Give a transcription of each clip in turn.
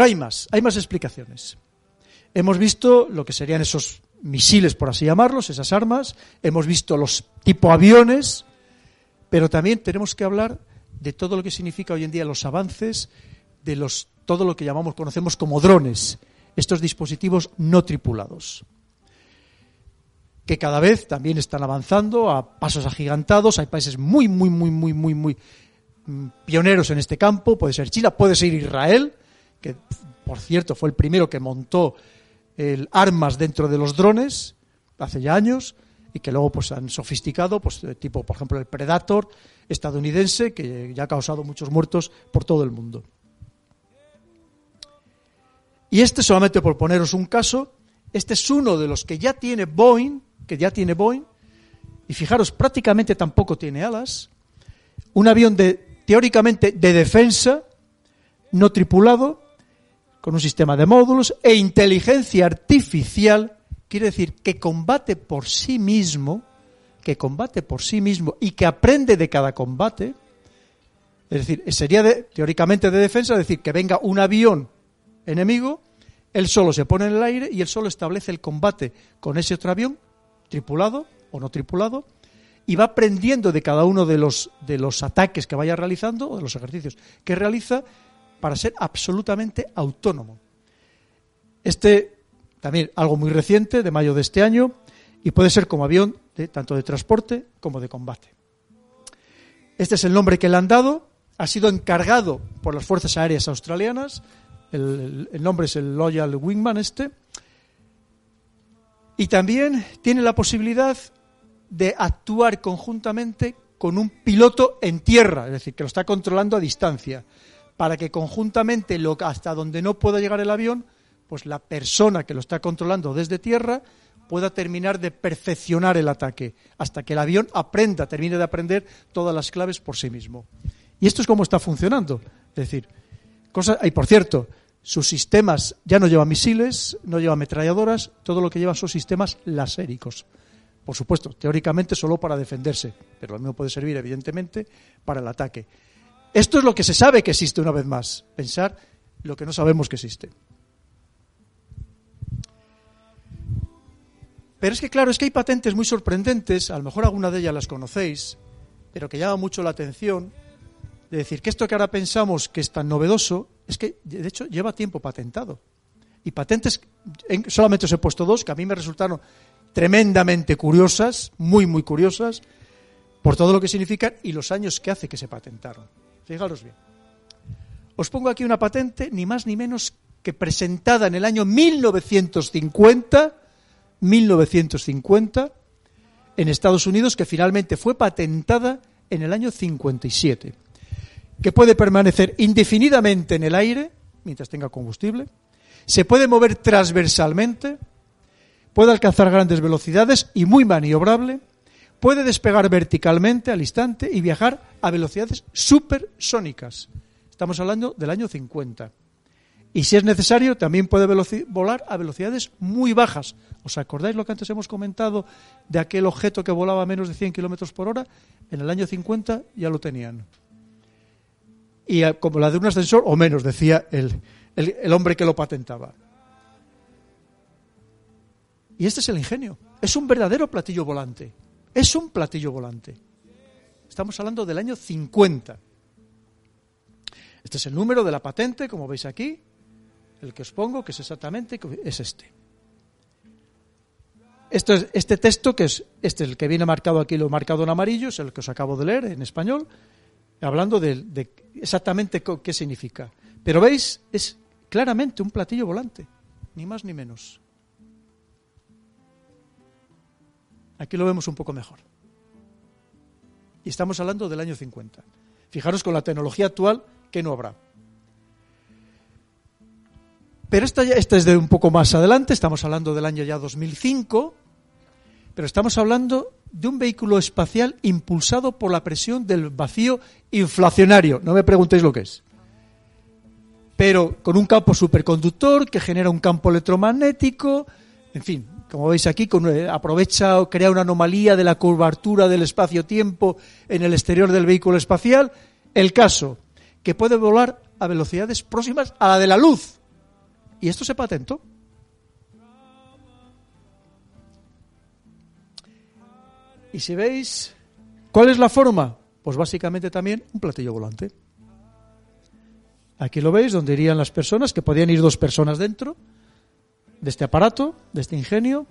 Pero hay más, hay más explicaciones. Hemos visto lo que serían esos misiles, por así llamarlos, esas armas, hemos visto los tipo aviones, pero también tenemos que hablar de todo lo que significa hoy en día los avances de los todo lo que llamamos conocemos como drones, estos dispositivos no tripulados que cada vez también están avanzando a pasos agigantados. Hay países muy, muy, muy, muy, muy, muy mm, pioneros en este campo. Puede ser China, puede ser Israel, que por cierto fue el primero que montó el armas dentro de los drones hace ya años y que luego pues han sofisticado, pues tipo por ejemplo el Predator estadounidense que ya ha causado muchos muertos por todo el mundo. Y este solamente por poneros un caso, este es uno de los que ya tiene Boeing que ya tiene Boeing, y fijaros, prácticamente tampoco tiene alas, un avión de, teóricamente de defensa, no tripulado, con un sistema de módulos e inteligencia artificial, quiere decir que combate por sí mismo, que combate por sí mismo y que aprende de cada combate, es decir, sería teóricamente de defensa, es decir, que venga un avión enemigo, él solo se pone en el aire y él solo establece el combate con ese otro avión tripulado o no tripulado, y va aprendiendo de cada uno de los, de los ataques que vaya realizando o de los ejercicios que realiza para ser absolutamente autónomo. Este también algo muy reciente, de mayo de este año, y puede ser como avión tanto de transporte como de combate. Este es el nombre que le han dado, ha sido encargado por las Fuerzas Aéreas Australianas, el, el nombre es el Loyal Wingman este, y también tiene la posibilidad de actuar conjuntamente con un piloto en tierra, es decir, que lo está controlando a distancia, para que conjuntamente lo, hasta donde no pueda llegar el avión, pues la persona que lo está controlando desde tierra pueda terminar de perfeccionar el ataque, hasta que el avión aprenda, termine de aprender todas las claves por sí mismo. Y esto es como está funcionando. Es decir, cosas, y por cierto, sus sistemas ya no llevan misiles, no llevan ametralladoras, todo lo que lleva son sistemas laséricos. Por supuesto, teóricamente solo para defenderse, pero lo mismo puede servir, evidentemente, para el ataque. Esto es lo que se sabe que existe una vez más, pensar lo que no sabemos que existe. Pero es que, claro, es que hay patentes muy sorprendentes, a lo mejor alguna de ellas las conocéis, pero que llama mucho la atención, de decir que esto que ahora pensamos que es tan novedoso, es que de hecho lleva tiempo patentado. Y patentes, solamente os he puesto dos que a mí me resultaron tremendamente curiosas, muy, muy curiosas, por todo lo que significan y los años que hace que se patentaron. Fijaros bien. Os pongo aquí una patente, ni más ni menos que presentada en el año 1950, 1950, en Estados Unidos, que finalmente fue patentada en el año 57 que puede permanecer indefinidamente en el aire mientras tenga combustible, se puede mover transversalmente, puede alcanzar grandes velocidades y muy maniobrable, puede despegar verticalmente al instante y viajar a velocidades supersónicas. Estamos hablando del año 50. Y si es necesario, también puede volar a velocidades muy bajas. ¿Os acordáis lo que antes hemos comentado de aquel objeto que volaba a menos de 100 kilómetros por hora? En el año 50 ya lo tenían y como la de un ascensor o menos, decía el, el, hombre que lo patentaba. Y este es el ingenio. Es un verdadero platillo volante. Es un platillo volante. Estamos hablando del año 50. Este es el número de la patente, como veis aquí. El que os pongo, que es exactamente, es este. Es, este texto, que es este el que viene marcado aquí, lo he marcado en amarillo, es el que os acabo de leer en español hablando de, exactamente qué significa. Pero veis, es claramente un platillo volante, ni más ni menos. Aquí lo vemos un poco mejor. Y estamos hablando del año 50. Fijaros con la tecnología actual que no habrá. Pero esta, esta es de un poco más adelante, estamos hablando del año ya 2005, pero estamos hablando de un vehículo espacial impulsado por la presión del vacío inflacionario. No me preguntéis lo que es. Pero con un campo superconductor que genera un campo electromagnético, en fin, como veis aquí, eh, aprovecha o crea una anomalía de la curvatura del espacio-tiempo en el exterior del vehículo espacial. El caso, que puede volar a velocidades próximas a la de la luz. Y esto se patentó. Y si veis, ¿cuál es la forma? Pues básicamente también un platillo volante. Aquí lo veis, donde irían las personas, que podían ir dos personas dentro de este aparato, de este ingenio.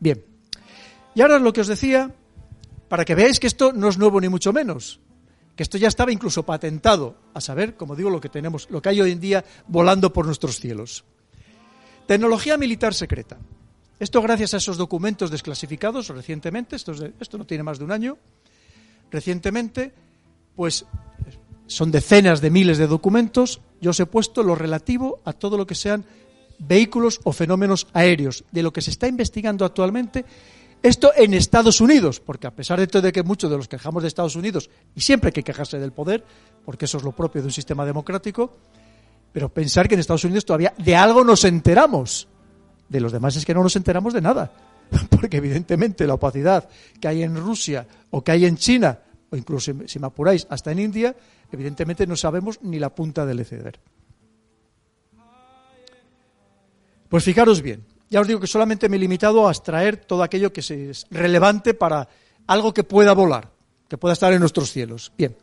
Bien. Y ahora lo que os decía, para que veáis que esto no es nuevo ni mucho menos, que esto ya estaba incluso patentado, a saber, como digo, lo que tenemos, lo que hay hoy en día volando por nuestros cielos. Tecnología militar secreta. Esto gracias a esos documentos desclasificados recientemente, esto, esto no tiene más de un año, recientemente, pues son decenas de miles de documentos, yo os he puesto lo relativo a todo lo que sean vehículos o fenómenos aéreos, de lo que se está investigando actualmente, esto en Estados Unidos, porque a pesar de todo de que muchos de los quejamos de Estados Unidos, y siempre hay que quejarse del poder, porque eso es lo propio de un sistema democrático, pero pensar que en Estados Unidos todavía de algo nos enteramos, de los demás es que no nos enteramos de nada, porque evidentemente la opacidad que hay en Rusia o que hay en China, o incluso si me apuráis hasta en India, evidentemente no sabemos ni la punta del eceder. Pues fijaros bien, ya os digo que solamente me he limitado a extraer todo aquello que es relevante para algo que pueda volar, que pueda estar en nuestros cielos. Bien.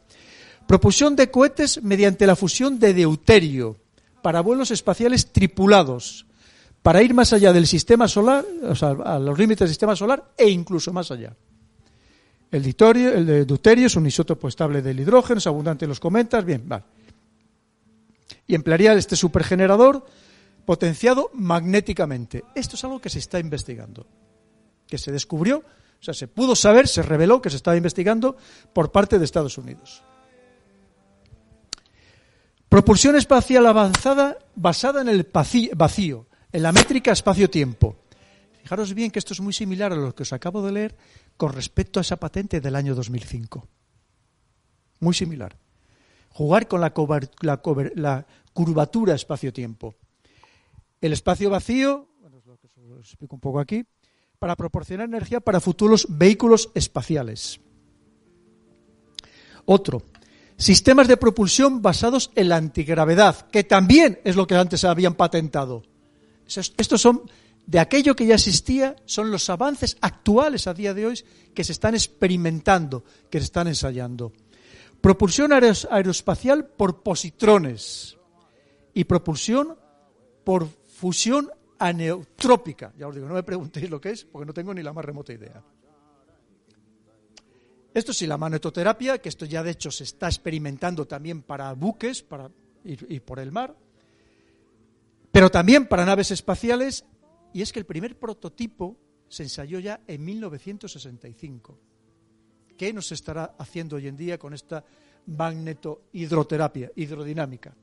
Propulsión de cohetes mediante la fusión de deuterio para vuelos espaciales tripulados, para ir más allá del sistema solar, o sea, a los límites del sistema solar e incluso más allá. El, deuterio, es un isótopo estable del hidrógeno, es abundante en los cometas, bien, vale. Y emplearía este supergenerador potenciado magnéticamente. Esto es algo que se está investigando, que se descubrió, o sea, se pudo saber, se reveló que se estaba investigando por parte de Estados Unidos. Propulsión espacial avanzada basada en el vacío, en la métrica espacio-tiempo. Fijaros bien que esto es muy similar a lo que os acabo de leer con respecto a esa patente del año 2005. Muy similar. Jugar con la, la curvatura espacio-tiempo el espacio vacío, bueno, es lo que os explico un poco aquí, para proporcionar energía para futuros vehículos espaciales. Otro, sistemas de propulsión basados en la antigravedad, que también es lo que antes habían patentado. Estos son de aquello que ya existía, son los avances actuales a día de hoy que se están experimentando, que se están ensayando. Propulsión aeroespacial por positrones y propulsión por fusión aneutrópica. Ya os digo, no me preguntéis lo que es, porque no tengo ni la más remota idea. Esto sí, la magnetoterapia, que esto ya de hecho se está experimentando también para buques, para ir, por el mar, pero también para naves espaciales, y es que el primer prototipo se ensayó ya en 1965. ¿Qué nos estará haciendo hoy en día con esta magnetohidroterapia, hidrodinámica?